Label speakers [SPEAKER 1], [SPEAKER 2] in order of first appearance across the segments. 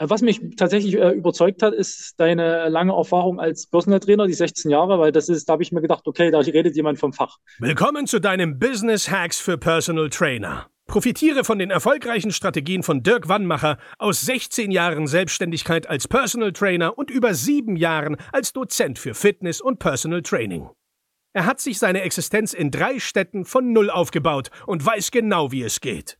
[SPEAKER 1] Äh, was mich tatsächlich äh, überzeugt hat, ist deine lange Erfahrung als Personal Trainer, die 16 Jahre, weil das ist, da habe ich mir gedacht, okay, da redet jemand vom Fach.
[SPEAKER 2] Willkommen zu deinem Business Hacks für Personal Trainer. Profitiere von den erfolgreichen Strategien von Dirk Wannmacher aus 16 Jahren Selbstständigkeit als Personal Trainer und über sieben Jahren als Dozent für Fitness und Personal Training. Er hat sich seine Existenz in drei Städten von Null aufgebaut und weiß genau, wie es geht.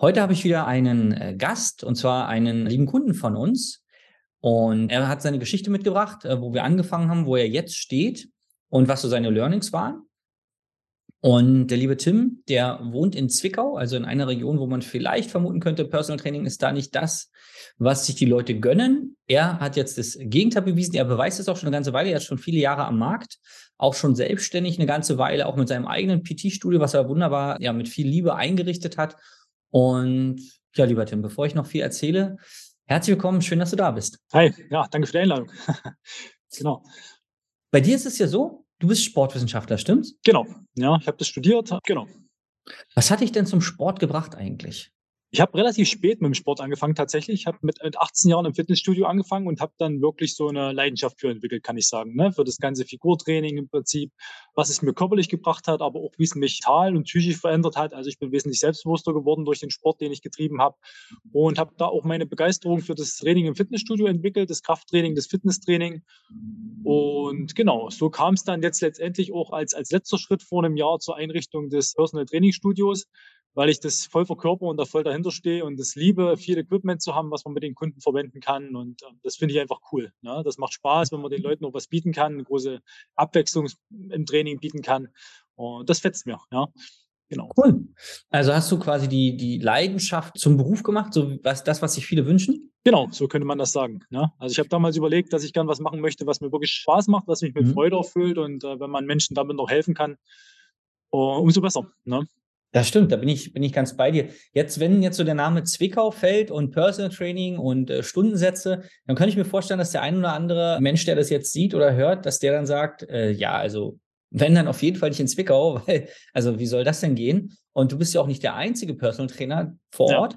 [SPEAKER 3] Heute habe ich wieder einen äh, Gast und zwar einen lieben Kunden von uns. Und er hat seine Geschichte mitgebracht, äh, wo wir angefangen haben, wo er jetzt steht und was so seine Learnings waren. Und der liebe Tim, der wohnt in Zwickau, also in einer Region, wo man vielleicht vermuten könnte, Personal Training ist da nicht das, was sich die Leute gönnen. Er hat jetzt das Gegenteil bewiesen. Er beweist es auch schon eine ganze Weile. Er ist schon viele Jahre am Markt, auch schon selbstständig eine ganze Weile, auch mit seinem eigenen PT-Studio, was er wunderbar ja mit viel Liebe eingerichtet hat und ja, lieber Tim, bevor ich noch viel erzähle, herzlich willkommen, schön, dass du da bist.
[SPEAKER 1] Hi, ja, danke für die Einladung.
[SPEAKER 3] genau. Bei dir ist es ja so, du bist Sportwissenschaftler, stimmt's?
[SPEAKER 1] Genau, ja, ich habe das studiert, genau.
[SPEAKER 3] Was hat dich denn zum Sport gebracht eigentlich?
[SPEAKER 1] Ich habe relativ spät mit dem Sport angefangen tatsächlich. Ich habe mit, mit 18 Jahren im Fitnessstudio angefangen und habe dann wirklich so eine Leidenschaft für entwickelt, kann ich sagen. Ne? Für das ganze Figurtraining im Prinzip, was es mir körperlich gebracht hat, aber auch wie es mich mental und psychisch verändert hat. Also ich bin wesentlich selbstbewusster geworden durch den Sport, den ich getrieben habe und habe da auch meine Begeisterung für das Training im Fitnessstudio entwickelt, das Krafttraining, das Fitnesstraining. Und genau, so kam es dann jetzt letztendlich auch als, als letzter Schritt vor einem Jahr zur Einrichtung des Personal Training Studios weil ich das voll verkörper und da voll dahinter stehe und das liebe, viel Equipment zu haben, was man mit den Kunden verwenden kann. Und äh, das finde ich einfach cool. Ne? Das macht Spaß, wenn man den Leuten noch was bieten kann, eine große Abwechslung im Training bieten kann. Und das fetzt mir, ja.
[SPEAKER 3] Genau. Cool. Also hast du quasi die, die Leidenschaft zum Beruf gemacht, so was das, was sich viele wünschen?
[SPEAKER 1] Genau, so könnte man das sagen. Ne? Also ich habe damals überlegt, dass ich gern was machen möchte, was mir wirklich Spaß macht, was mich mit mhm. Freude erfüllt und äh, wenn man Menschen damit noch helfen kann, uh, umso besser. Ne?
[SPEAKER 3] Das stimmt, da bin ich, bin ich ganz bei dir. Jetzt, wenn jetzt so der Name Zwickau fällt und Personal Training und äh, Stundensätze, dann kann ich mir vorstellen, dass der ein oder andere Mensch, der das jetzt sieht oder hört, dass der dann sagt, äh, ja, also wenn dann auf jeden Fall nicht in Zwickau, weil, also wie soll das denn gehen? Und du bist ja auch nicht der einzige Personal Trainer vor Ort.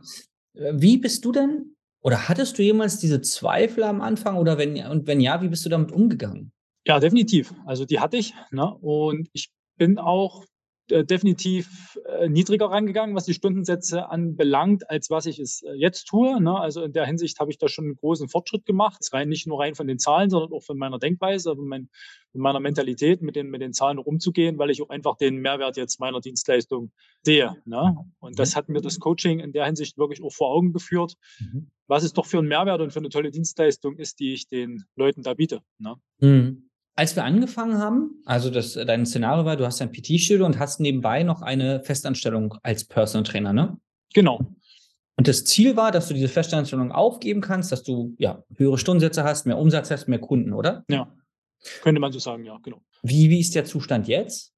[SPEAKER 3] Ja. Äh, wie bist du denn oder hattest du jemals diese Zweifel am Anfang oder wenn und wenn ja, wie bist du damit umgegangen?
[SPEAKER 1] Ja, definitiv. Also die hatte ich. Ne? Und ich bin auch definitiv äh, niedriger rangegangen, was die Stundensätze anbelangt, als was ich es äh, jetzt tue. Ne? Also in der Hinsicht habe ich da schon einen großen Fortschritt gemacht. Rein nicht nur rein von den Zahlen, sondern auch von meiner Denkweise, von meiner Mentalität, mit den, mit den Zahlen umzugehen, weil ich auch einfach den Mehrwert jetzt meiner Dienstleistung sehe. Ne? Und das mhm. hat mir das Coaching in der Hinsicht wirklich auch vor Augen geführt, mhm. was es doch für einen Mehrwert und für eine tolle Dienstleistung ist, die ich den Leuten da biete. Ne?
[SPEAKER 3] Mhm. Als wir angefangen haben, also das, dein Szenario war, du hast ein PT-Studio und hast nebenbei noch eine Festanstellung als Personal Trainer, ne?
[SPEAKER 1] Genau.
[SPEAKER 3] Und das Ziel war, dass du diese Festanstellung aufgeben kannst, dass du ja höhere Stundensätze hast, mehr Umsatz hast, mehr Kunden, oder?
[SPEAKER 1] Ja. Könnte man so sagen, ja, genau.
[SPEAKER 3] Wie, wie ist der Zustand jetzt?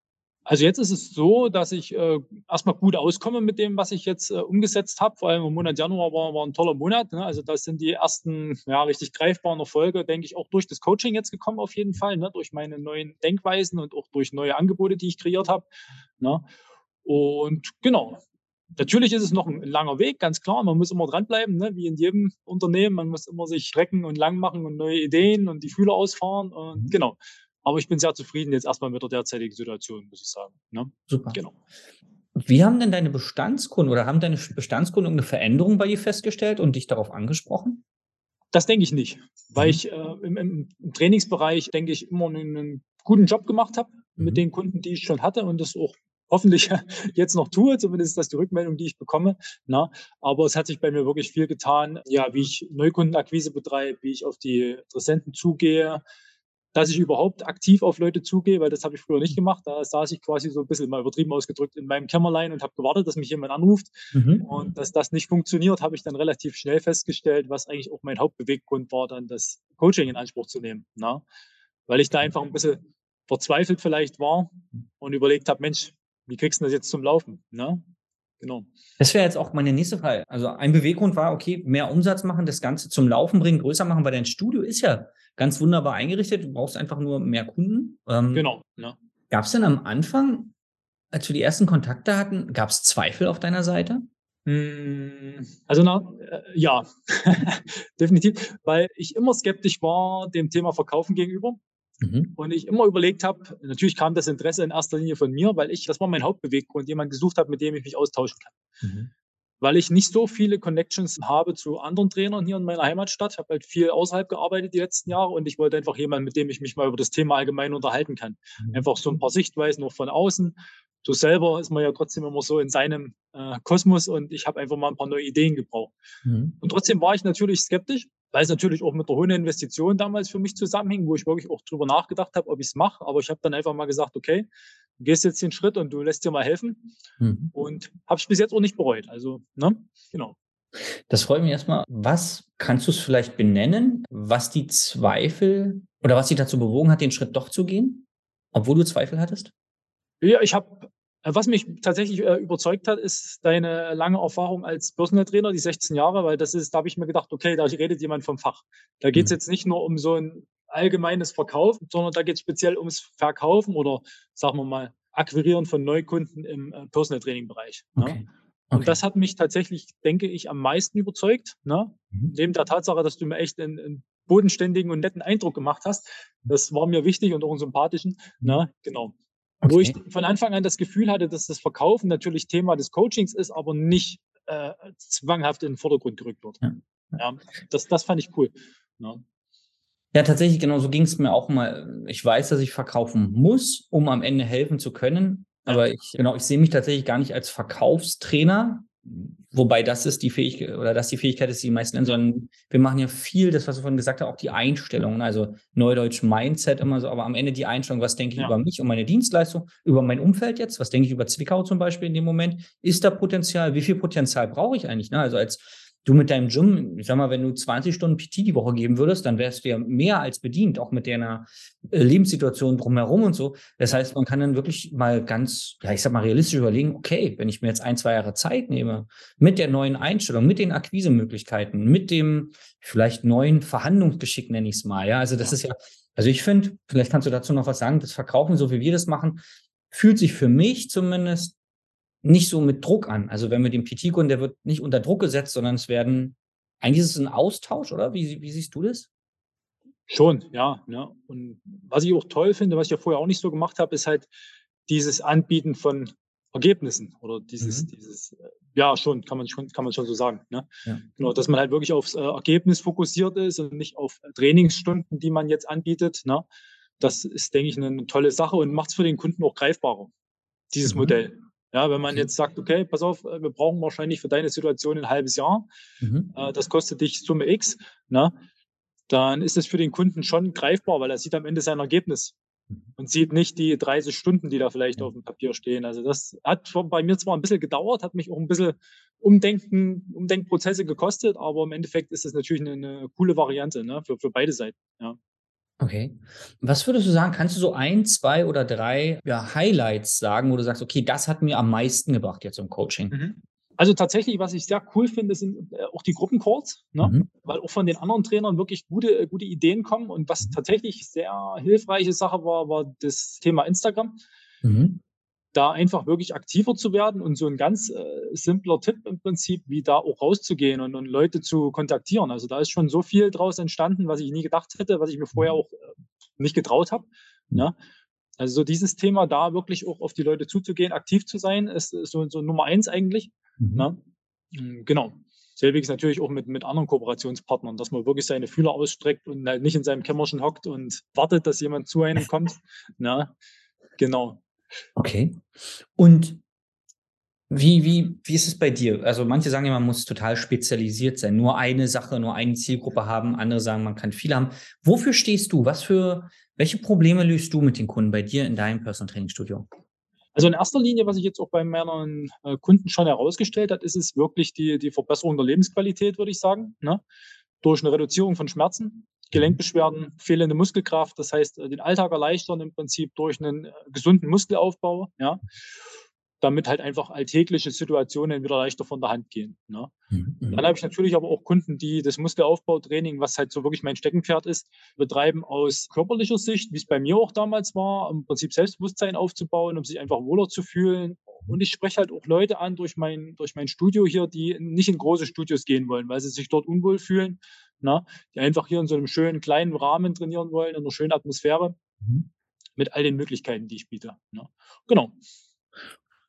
[SPEAKER 1] Also jetzt ist es so, dass ich äh, erstmal gut auskomme mit dem, was ich jetzt äh, umgesetzt habe. Vor allem im Monat Januar war, war ein toller Monat. Ne? Also das sind die ersten ja, richtig greifbaren Erfolge, denke ich, auch durch das Coaching jetzt gekommen auf jeden Fall, ne? durch meine neuen Denkweisen und auch durch neue Angebote, die ich kreiert habe. Ne? Und genau, Natürlich ist es noch ein langer Weg, ganz klar. Man muss immer dranbleiben, ne? wie in jedem Unternehmen. Man muss immer sich strecken und lang machen und neue Ideen und die Fühler ausfahren. Und mhm. genau. Aber ich bin sehr zufrieden jetzt erstmal mit der derzeitigen Situation, muss ich sagen. Ne?
[SPEAKER 3] Super. Genau. Wie haben denn deine Bestandskunden oder haben deine Bestandskunden eine Veränderung bei dir festgestellt und dich darauf angesprochen?
[SPEAKER 1] Das denke ich nicht, weil mhm. ich äh, im, im, Trainingsbereich, denke ich, immer einen, einen guten Job gemacht habe mhm. mit den Kunden, die ich schon hatte und das auch hoffentlich jetzt noch tue, zumindest ist das die Rückmeldung, die ich bekomme. Na, aber es hat sich bei mir wirklich viel getan, ja, wie ich Neukundenakquise betreibe, wie ich auf die Interessenten zugehe, dass ich überhaupt aktiv auf Leute zugehe, weil das habe ich früher nicht gemacht. Da saß ich quasi so ein bisschen mal übertrieben ausgedrückt in meinem Kämmerlein und habe gewartet, dass mich jemand anruft. Mhm. Und dass das nicht funktioniert, habe ich dann relativ schnell festgestellt, was eigentlich auch mein Hauptbeweggrund war, dann das Coaching in Anspruch zu nehmen. Na? Ne? Weil ich da einfach ein bisschen verzweifelt vielleicht war und überlegt habe, Mensch, wie kriegst du das jetzt zum Laufen? Ne?
[SPEAKER 3] Genau. Das wäre jetzt auch meine nächste Frage. Also ein Beweggrund war, okay, mehr Umsatz machen, das Ganze zum Laufen bringen, größer machen, weil dein Studio ist ja ganz wunderbar eingerichtet. Du brauchst einfach nur mehr Kunden.
[SPEAKER 1] Ähm, genau. Ja.
[SPEAKER 3] Gab es denn am Anfang, als wir die ersten Kontakte hatten, gab es Zweifel auf deiner Seite?
[SPEAKER 1] Hm, also na, äh, ja, definitiv, weil ich immer skeptisch war dem Thema Verkaufen gegenüber. Mhm. Und ich immer überlegt habe, natürlich kam das Interesse in erster Linie von mir, weil ich, das war mein Hauptbeweggrund, jemand gesucht habe, mit dem ich mich austauschen kann. Mhm. Weil ich nicht so viele Connections habe zu anderen Trainern hier in meiner Heimatstadt. Ich habe halt viel außerhalb gearbeitet die letzten Jahre und ich wollte einfach jemanden, mit dem ich mich mal über das Thema allgemein unterhalten kann. Mhm. Einfach so ein paar Sichtweisen noch von außen. So selber ist man ja trotzdem immer so in seinem äh, Kosmos und ich habe einfach mal ein paar neue Ideen gebraucht. Mhm. Und trotzdem war ich natürlich skeptisch, weil es natürlich auch mit der hohen Investition damals für mich zusammenhing, wo ich wirklich auch drüber nachgedacht habe, ob ich es mache. Aber ich habe dann einfach mal gesagt, okay, du gehst jetzt den Schritt und du lässt dir mal helfen. Mhm. Und habe ich bis jetzt auch nicht bereut. Also, ne? Genau.
[SPEAKER 3] Das freut mich erstmal. Was kannst du es vielleicht benennen, was die Zweifel oder was dich dazu bewogen hat, den Schritt doch zu gehen, obwohl du Zweifel hattest?
[SPEAKER 1] Ja, ich habe was mich tatsächlich äh, überzeugt hat, ist deine lange Erfahrung als Personal Trainer, die 16 Jahre, weil das ist, da habe ich mir gedacht, okay, da redet jemand vom Fach. Da geht es mhm. jetzt nicht nur um so ein allgemeines Verkaufen, sondern da geht es speziell ums Verkaufen oder sagen wir mal Akquirieren von Neukunden im äh, Personal Training Bereich. Ne? Okay. Ne? Und okay. das hat mich tatsächlich, denke ich, am meisten überzeugt. Ne? Mhm. Neben der Tatsache, dass du mir echt einen, einen, bodenständigen und netten Eindruck gemacht hast. Das war mir wichtig und auch einen sympathischen. Ne? Genau. Okay. Wo ich von Anfang an das Gefühl hatte, dass das Verkaufen natürlich Thema des Coachings ist, aber nicht äh, zwanghaft in den Vordergrund gerückt wird. Ja. ja das, das fand ich cool.
[SPEAKER 3] Ja. Ja, tatsächlich, genau so ging es mir auch mal. Ich weiß, dass ich verkaufen muss, um am Ende helfen zu können. Aber ich, genau, ich sehe mich tatsächlich gar nicht als Verkaufstrainer, Wobei das ist die Fähigkeit oder das die Fähigkeit ist, die meisten nennen, sondern wir machen ja viel, das, was du vorhin gesagt hast, auch die Einstellung, also Neudeutsch Mindset immer so, aber am Ende die Einstellung, was denke ich ja. über mich und meine Dienstleistung, über mein Umfeld jetzt, was denke ich über Zwickau zum Beispiel in dem Moment, ist da Potenzial, wie viel Potenzial brauche ich eigentlich? Ne? Also als du mit deinem Gym, ich sag mal, wenn du 20 Stunden PT die Woche geben würdest, dann wärst du ja mehr als bedient, auch mit deiner äh, Lebenssituation drumherum und so. Das heißt, man kann dann wirklich mal ganz, ja, ich sag mal, realistisch überlegen, okay, wenn ich mir jetzt ein, zwei Jahre Zeit nehme, mit der neuen Einstellung, mit den Akquisemöglichkeiten, mit dem vielleicht neuen Verhandlungsgeschick, nenne ich es mal, ja. Also das ist ja, also ich finde, vielleicht kannst du dazu noch was sagen, das Verkaufen, so wie wir das machen, fühlt sich für mich zumindest nicht so mit Druck an. Also wenn wir den PT-Kunden, der wird nicht unter Druck gesetzt, sondern es werden, eigentlich ist es ein Austausch, oder? Wie, wie siehst du das?
[SPEAKER 1] Schon, ja, ja. Und was ich auch toll finde, was ich ja vorher auch nicht so gemacht habe, ist halt dieses Anbieten von Ergebnissen oder dieses, mhm. dieses, äh, ja, schon, kann man schon, kann man schon so sagen. Ne? Ja. Genau, dass man halt wirklich aufs äh, Ergebnis fokussiert ist und nicht auf Trainingsstunden, die man jetzt anbietet. Ne? Das ist, denke ich, eine tolle Sache und macht es für den Kunden auch greifbarer, dieses mhm. Modell. Ja, wenn man okay. jetzt sagt, okay, pass auf, äh, wir brauchen wahrscheinlich für deine Situation ein halbes Jahr, mhm. äh, das kostet dich Summe X, ne, dann ist das für den Kunden schon greifbar, weil er sieht am Ende sein Ergebnis mhm. und sieht nicht die 30 Stunden, die da vielleicht auf dem Papier stehen. Also das hat bei mir zwar ein bisschen gedauert, hat mich auch ein bisschen Umdenken, Umdenkprozesse gekostet, aber im Endeffekt ist das natürlich eine, eine coole Variante ne, für, für beide Seiten. Ja.
[SPEAKER 3] Okay. Was würdest du sagen, kannst du so ein, zwei oder drei ja, Highlights sagen, wo du sagst, okay, das hat mir am meisten gebracht jetzt im Coaching? Mhm.
[SPEAKER 1] Also tatsächlich, was ich sehr cool finde, sind äh, auch die Gruppencalls, ne? Mhm. weil auch von den anderen Trainern wirklich gute, äh, gute Ideen kommen. Und was mhm. tatsächlich sehr hilfreiche Sache war, war das Thema Instagram. Mhm da einfach wirklich aktiver zu werden und so ein ganz äh, simpler Tipp im Prinzip, wie da auch rauszugehen und, und, Leute zu kontaktieren. Also da ist schon so viel draus entstanden, was ich nie gedacht hätte, was ich mir vorher auch äh, nicht getraut habe. Ja. Also so dieses Thema, da wirklich auch auf die Leute zuzugehen, aktiv zu sein, ist, ist so, so, Nummer eins eigentlich. Mhm. Ne? Genau. Selbiges natürlich auch mit, mit anderen Kooperationspartnern, dass man wirklich seine Fühler ausstreckt und halt nicht in seinem Kämmerchen hockt und wartet, dass jemand zu einem kommt. Na, genau.
[SPEAKER 3] Okay. Und wie, wie, wie ist es bei dir? Also manche sagen ja, man muss total spezialisiert sein, nur eine Sache, nur eine Zielgruppe haben. Andere sagen, man kann viele haben. Wofür stehst du? Was für, Welche Probleme löst du mit den Kunden bei dir in deinem Personal Training Studio?
[SPEAKER 1] Also in erster Linie, was sich jetzt auch bei meinen äh, Kunden schon herausgestellt hat, ist es wirklich die, die Verbesserung der Lebensqualität, würde ich sagen. Ne? Durch eine Reduzierung von Schmerzen, Gelenkbeschwerden, fehlende Muskelkraft, das heißt, äh, den Alltag erleichtern im Prinzip durch einen äh, gesunden Muskelaufbau, ja damit halt einfach alltägliche Situationen wieder leichter von der Hand gehen. Ne? Mhm. Dann habe ich natürlich aber auch Kunden, die das Muskelaufbautraining, was halt so wirklich mein Steckenpferd ist, betreiben aus körperlicher Sicht, wie es bei mir auch damals war, im Prinzip Selbstbewusstsein aufzubauen, um sich einfach wohler zu fühlen. Und ich spreche halt auch Leute an durch mein, durch mein Studio hier, die nicht in große Studios gehen wollen, weil sie sich dort unwohl fühlen, ne? die einfach hier in so einem schönen kleinen Rahmen trainieren wollen, in einer schönen Atmosphäre. Mhm. Mit all den Möglichkeiten, die ich biete. Ne? Genau.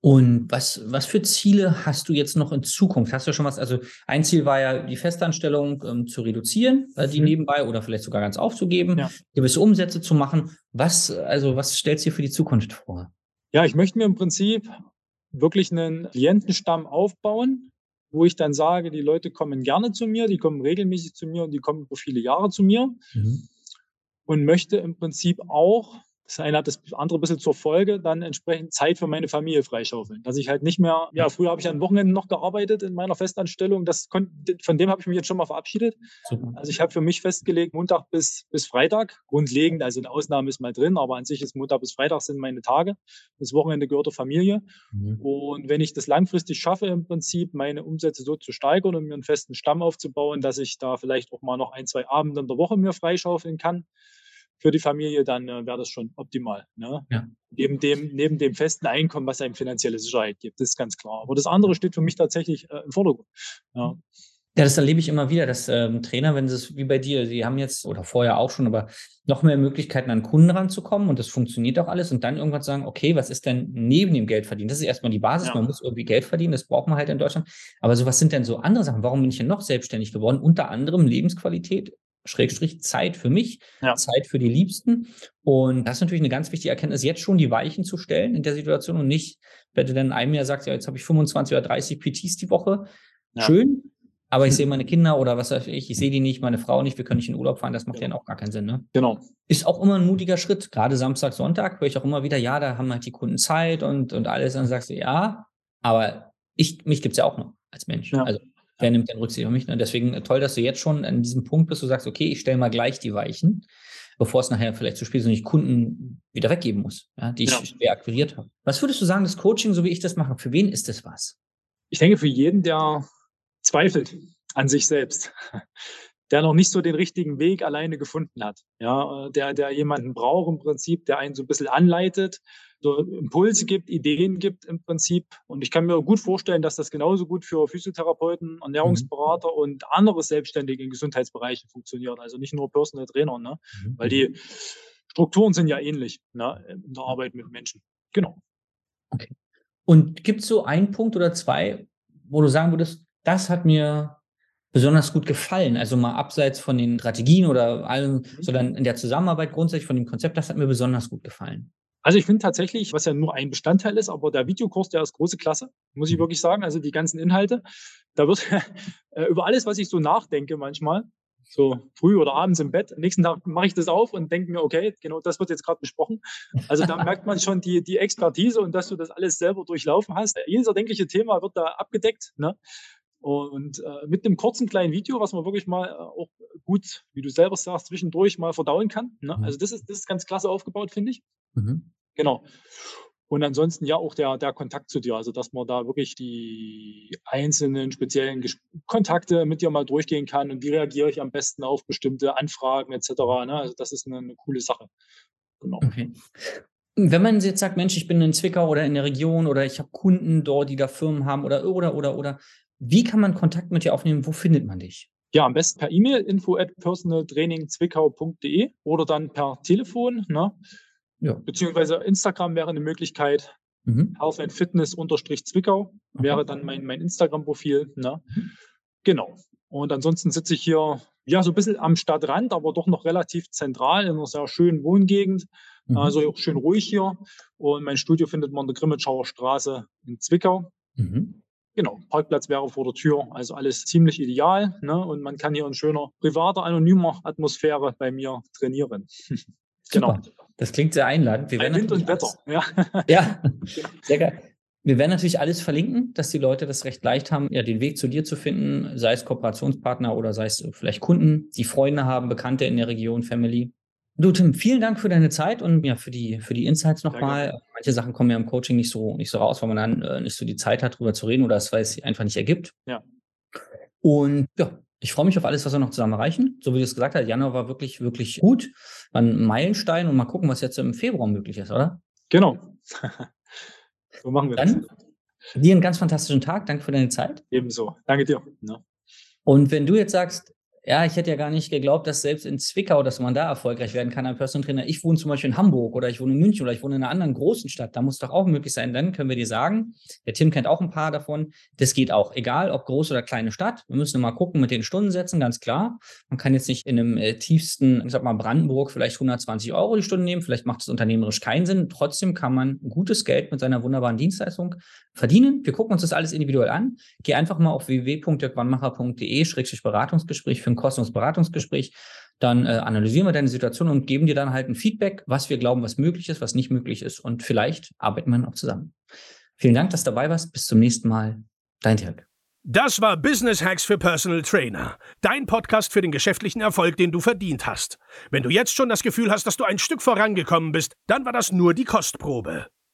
[SPEAKER 3] Und was, was für Ziele hast du jetzt noch in Zukunft? Hast du schon was? Also ein Ziel war ja, die Festanstellung ähm, zu reduzieren, äh, die mhm. nebenbei oder vielleicht sogar ganz aufzugeben, ja. gewisse Umsätze zu machen. Was, also was stellst du dir für die Zukunft vor?
[SPEAKER 1] Ja, ich möchte mir im Prinzip wirklich einen Klientenstamm aufbauen, wo ich dann sage, die Leute kommen gerne zu mir, die kommen regelmäßig zu mir und die kommen über viele Jahre zu mir. Mhm. Und möchte im Prinzip auch das eine hat das andere ein bisschen zur Folge, dann entsprechend Zeit für meine Familie freischaufeln. Dass ich halt nicht mehr, ja, früher habe ich an Wochenenden noch gearbeitet in meiner Festanstellung. Das konnte, von dem habe ich mich jetzt schon mal verabschiedet. Super. Also ich habe für mich festgelegt, Montag bis, bis Freitag, grundlegend, also eine Ausnahme ist mal drin, aber an sich ist Montag bis Freitag sind meine Tage. Das Wochenende gehört der Familie. Mhm. Und wenn ich das langfristig schaffe, im Prinzip meine Umsätze so zu steigern und mir einen festen Stamm aufzubauen, dass ich da vielleicht auch mal noch ein, zwei Abende in der Woche mir freischaufeln kann, für die Familie, dann äh, wäre das schon optimal. Ne? Ja. Neben, dem, neben dem festen Einkommen, was einem finanzielle Sicherheit gibt, das ist ganz klar. Aber das andere steht für mich tatsächlich äh, im Vordergrund. Ja.
[SPEAKER 3] Ja, das erlebe ich immer wieder, dass ähm, Trainer, wenn sie es wie bei dir, sie haben jetzt oder vorher auch schon, aber noch mehr Möglichkeiten an Kunden ranzukommen und das funktioniert auch alles und dann irgendwann sagen, okay, was ist denn neben dem Geld verdienen? Das ist erstmal die Basis, ja. man muss irgendwie Geld verdienen, das braucht man halt in Deutschland. Aber so was sind denn so andere Sachen? Warum bin ich denn noch selbstständig geworden? Unter anderem Lebensqualität, Schrägstrich Zeit für mich, ja. Zeit für die Liebsten. Und das ist natürlich eine ganz wichtige Erkenntnis, jetzt schon die Weichen zu stellen in der Situation und nicht, wenn du dann in einem Jahr sagst, ja, jetzt habe ich 25 oder 30 PTs die Woche. Ja. Schön, aber ich sehe meine Kinder oder was weiß ich, ich sehe die nicht, meine Frau nicht, wir können nicht in Urlaub fahren, das macht ja, ja auch gar keinen Sinn. Ne?
[SPEAKER 1] Genau.
[SPEAKER 3] Ist auch immer ein mutiger Schritt, gerade Samstag, Sonntag, höre ich auch immer wieder, ja, da haben halt die Kunden Zeit und, und alles. Und dann sagst du, ja, aber ich, mich gibt es ja auch noch als Mensch. Ja. Also Wer nimmt denn Rücksicht auf mich? Und ne? deswegen äh, toll, dass du jetzt schon an diesem Punkt bist, du sagst, okay, ich stelle mal gleich die Weichen, bevor es nachher vielleicht zu spät ist und ich Kunden wieder weggeben muss, ja, die ich schwer akquiriert habe. Was würdest du sagen, das Coaching, so wie ich das mache, für wen ist das was?
[SPEAKER 1] Ich denke, für jeden, der zweifelt an sich selbst, der noch nicht so den richtigen Weg alleine gefunden hat, ja, äh, der, der jemanden braucht im Prinzip, der einen so ein bisschen anleitet, so Impulse gibt, Ideen gibt im Prinzip. Und ich kann mir gut vorstellen, dass das genauso gut für Physiotherapeuten, Ernährungsberater mhm. und andere Selbstständige in Gesundheitsbereichen funktioniert. Also nicht nur Personal Trainer, ne? Mhm. weil die Strukturen sind ja ähnlich ne? in der Arbeit mit Menschen. Genau.
[SPEAKER 3] Okay. Und gibt es so einen Punkt oder zwei, wo du sagen würdest, das hat mir besonders gut gefallen? Also mal abseits von den Strategien oder allem, mhm. sondern in der Zusammenarbeit grundsätzlich von dem Konzept, das hat mir besonders gut gefallen.
[SPEAKER 1] Also ich finde tatsächlich, was ja nur ein Bestandteil ist, aber der Videokurs, der ist große Klasse, muss ich mhm. wirklich sagen. Also die ganzen Inhalte, da wird äh, über alles, was ich so nachdenke manchmal, so früh oder abends im Bett. Am nächsten Tag mache ich das auf und denke mir, okay, genau das wird jetzt gerade besprochen. Also da merkt man schon die, die Expertise und dass du das alles selber durchlaufen hast. Jedes erdenkliche Thema wird da abgedeckt. Ne? Und äh, mit einem kurzen kleinen Video, was man wirklich mal äh, auch gut, wie du selber sagst, zwischendurch mal verdauen kann. Ne? Mhm. Also das ist, das ist ganz klasse aufgebaut, finde ich. Mhm. Genau. Und ansonsten ja auch der, der Kontakt zu dir, also dass man da wirklich die einzelnen speziellen Ges Kontakte mit dir mal durchgehen kann und wie reagiere ich am besten auf bestimmte Anfragen etc. Ne? Also das ist eine, eine coole Sache.
[SPEAKER 3] Genau. Okay. Wenn man jetzt sagt, Mensch, ich bin in Zwickau oder in der Region oder ich habe Kunden dort, die da Firmen haben oder oder oder oder, wie kann man Kontakt mit dir aufnehmen? Wo findet man dich?
[SPEAKER 1] Ja, am besten per E-Mail info at personaltrainingzwickau.de oder dann per Telefon. Ne? Ja. Beziehungsweise Instagram wäre eine Möglichkeit. Mhm. Health and Fitness unterstrich Zwickau wäre dann mein, mein Instagram-Profil. Ne? Mhm. Genau. Und ansonsten sitze ich hier ja so ein bisschen am Stadtrand, aber doch noch relativ zentral in einer sehr schönen Wohngegend. Mhm. Also auch schön ruhig hier. Und mein Studio findet man in der Grimmitschauer Straße in Zwickau. Mhm. Genau, Parkplatz wäre vor der Tür, also alles ziemlich ideal. Ne? Und man kann hier in schöner, privater, anonymer Atmosphäre bei mir trainieren.
[SPEAKER 3] Super. Genau. Das klingt sehr einladend.
[SPEAKER 1] Wir Bei Wind und Wetter,
[SPEAKER 3] ja. Ja, sehr geil. Wir werden natürlich alles verlinken, dass die Leute das recht leicht haben, ja, den Weg zu dir zu finden, sei es Kooperationspartner oder sei es vielleicht Kunden, die Freunde haben, Bekannte in der Region, Family. Du, Tim, vielen Dank für deine Zeit und ja, für die, für die Insights nochmal. Manche Sachen kommen ja im Coaching nicht so, nicht so raus, weil man dann äh, nicht so die Zeit hat, drüber zu reden oder es, weil es einfach nicht ergibt.
[SPEAKER 1] Ja.
[SPEAKER 3] Und ja, ich freue mich auf alles, was wir noch zusammen erreichen. So wie du es gesagt hast, Januar war wirklich, wirklich gut. War ein Meilenstein und mal gucken, was jetzt im Februar möglich ist, oder?
[SPEAKER 1] Genau. so machen wir
[SPEAKER 3] Dann, das. Dir einen ganz fantastischen Tag. Danke für deine Zeit.
[SPEAKER 1] Ebenso. Danke dir. Ja.
[SPEAKER 3] Und wenn du jetzt sagst, ja, ich hätte ja gar nicht geglaubt, dass selbst in Zwickau, dass man da erfolgreich werden kann als Personal Trainer. Ich wohne zum Beispiel in Hamburg oder ich wohne in München oder ich wohne in einer anderen großen Stadt. Da muss doch auch möglich sein. Dann können wir dir sagen, der Tim kennt auch ein paar davon. Das geht auch. Egal, ob große oder kleine Stadt. Wir müssen mal gucken mit den Stundensätzen, ganz klar. Man kann jetzt nicht in einem äh, tiefsten, ich sag mal, Brandenburg vielleicht 120 Euro die Stunde nehmen. Vielleicht macht es unternehmerisch keinen Sinn. Trotzdem kann man gutes Geld mit seiner wunderbaren Dienstleistung verdienen. Wir gucken uns das alles individuell an. Geh einfach mal auf www.dirkwannmacher.de-beratungsgespräch für ein kostenloses Beratungsgespräch. Dann äh, analysieren wir deine Situation und geben dir dann halt ein Feedback, was wir glauben, was möglich ist, was nicht möglich ist. Und vielleicht arbeiten wir noch zusammen. Vielen Dank, dass du dabei warst. Bis zum nächsten Mal. Dein Dirk.
[SPEAKER 2] Das war Business Hacks für Personal Trainer. Dein Podcast für den geschäftlichen Erfolg, den du verdient hast. Wenn du jetzt schon das Gefühl hast, dass du ein Stück vorangekommen bist, dann war das nur die Kostprobe.